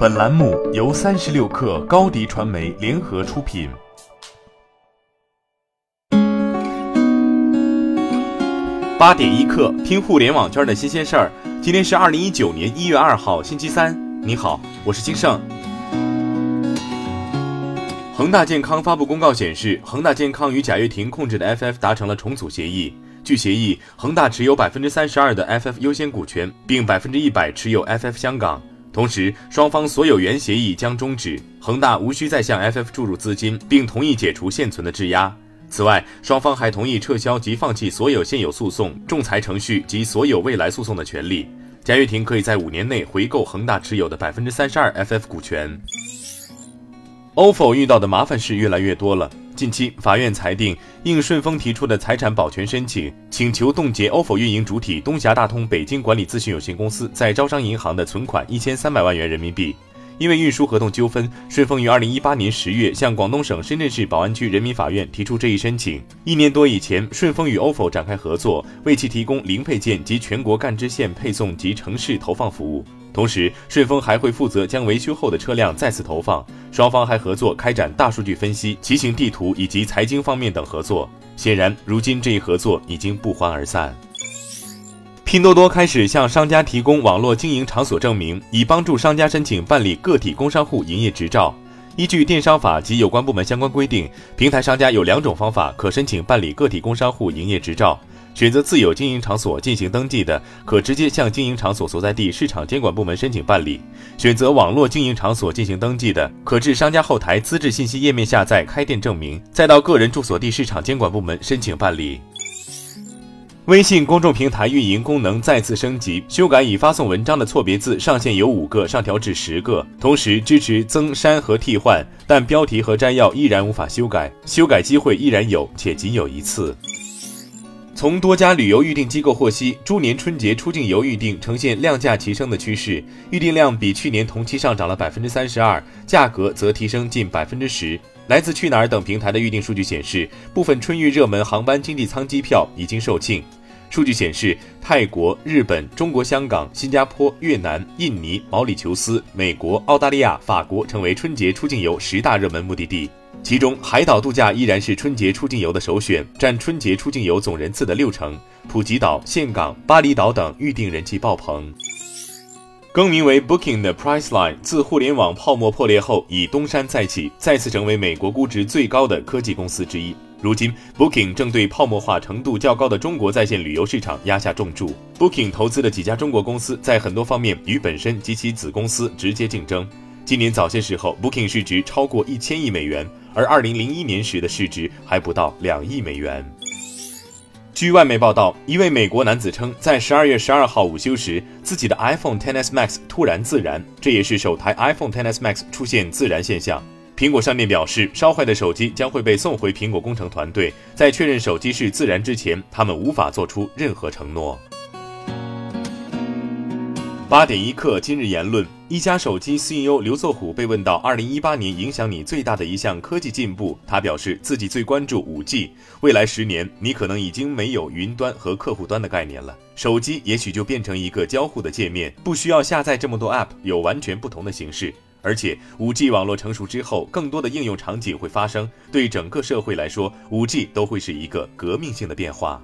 本栏目由三十六氪高低传媒联合出品。八点一刻，听互联网圈的新鲜事儿。今天是二零一九年一月二号，星期三。你好，我是金盛。恒大健康发布公告显示，恒大健康与贾跃亭控制的 FF 达成了重组协议。据协议，恒大持有百分之三十二的 FF 优先股权，并百分之一百持有 FF 香港。同时，双方所有原协议将终止，恒大无需再向 FF 注入资金，并同意解除现存的质押。此外，双方还同意撤销及放弃所有现有诉讼、仲裁程序及所有未来诉讼的权利。贾跃亭可以在五年内回购恒大持有的百分之三十二 FF 股权。OFO 遇到的麻烦事越来越多了。近期，法院裁定应顺丰提出的财产保全申请，请求冻结 ofo 运营主体东峡大通北京管理咨询有限公司在招商银行的存款一千三百万元人民币。因为运输合同纠纷，顺丰于二零一八年十月向广东省深圳市宝安区人民法院提出这一申请。一年多以前，顺丰与 ofo 展开合作，为其提供零配件及全国干支线配送及城市投放服务。同时，顺丰还会负责将维修后的车辆再次投放。双方还合作开展大数据分析、骑行地图以及财经方面等合作。显然，如今这一合作已经不欢而散。拼多多开始向商家提供网络经营场所证明，以帮助商家申请办理个体工商户营业执照。依据电商法及有关部门相关规定，平台商家有两种方法可申请办理个体工商户营业执照。选择自有经营场所进行登记的，可直接向经营场所所在地市场监管部门申请办理；选择网络经营场所进行登记的，可至商家后台资质信息页面下载开店证明，再到个人住所地市场监管部门申请办理。微信公众平台运营功能再次升级，修改已发送文章的错别字上限由五个上调至十个，同时支持增删和替换，但标题和摘要依然无法修改，修改机会依然有，且仅有一次。从多家旅游预订机构获悉，猪年春节出境游预订呈现量价齐升的趋势，预订量比去年同期上涨了百分之三十二，价格则提升近百分之十。来自去哪儿等平台的预订数据显示，部分春运热门航班经济舱机票已经售罄。数据显示，泰国、日本、中国香港、新加坡、越南、印尼、毛里求斯、美国、澳大利亚、法国成为春节出境游十大热门目的地。其中，海岛度假依然是春节出境游的首选，占春节出境游总人次的六成。普吉岛、岘港、巴厘岛等预订人气爆棚。更名为 Booking 的 Priceline 自互联网泡沫破裂后，已东山再起，再次成为美国估值最高的科技公司之一。如今，Booking 正对泡沫化程度较高的中国在线旅游市场压下重注。Booking 投资的几家中国公司在很多方面与本身及其子公司直接竞争。今年早些时候，Booking 市值超过一千亿美元。而二零零一年时的市值还不到两亿美元。据外媒报道，一位美国男子称，在十二月十二号午休时，自己的 iPhone XS Max 突然自燃，这也是首台 iPhone XS Max 出现自燃现象。苹果商店表示，烧坏的手机将会被送回苹果工程团队，在确认手机是自燃之前，他们无法做出任何承诺。八点一刻，今日言论：一加手机 CEO 刘作虎被问到二零一八年影响你最大的一项科技进步，他表示自己最关注五 G。未来十年，你可能已经没有云端和客户端的概念了，手机也许就变成一个交互的界面，不需要下载这么多 App，有完全不同的形式。而且，五 G 网络成熟之后，更多的应用场景会发生，对整个社会来说，五 G 都会是一个革命性的变化。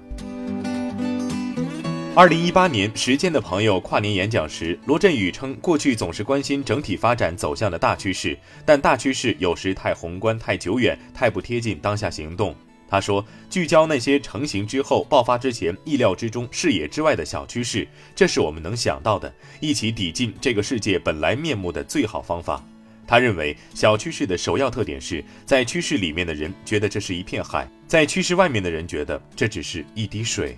二零一八年，时间的朋友跨年演讲时，罗振宇称，过去总是关心整体发展走向的大趋势，但大趋势有时太宏观、太久远、太不贴近当下行动。他说，聚焦那些成型之后、爆发之前、意料之中、视野之外的小趋势，这是我们能想到的，一起抵近这个世界本来面目的最好方法。他认为，小趋势的首要特点是在趋势里面的人觉得这是一片海，在趋势外面的人觉得这只是一滴水。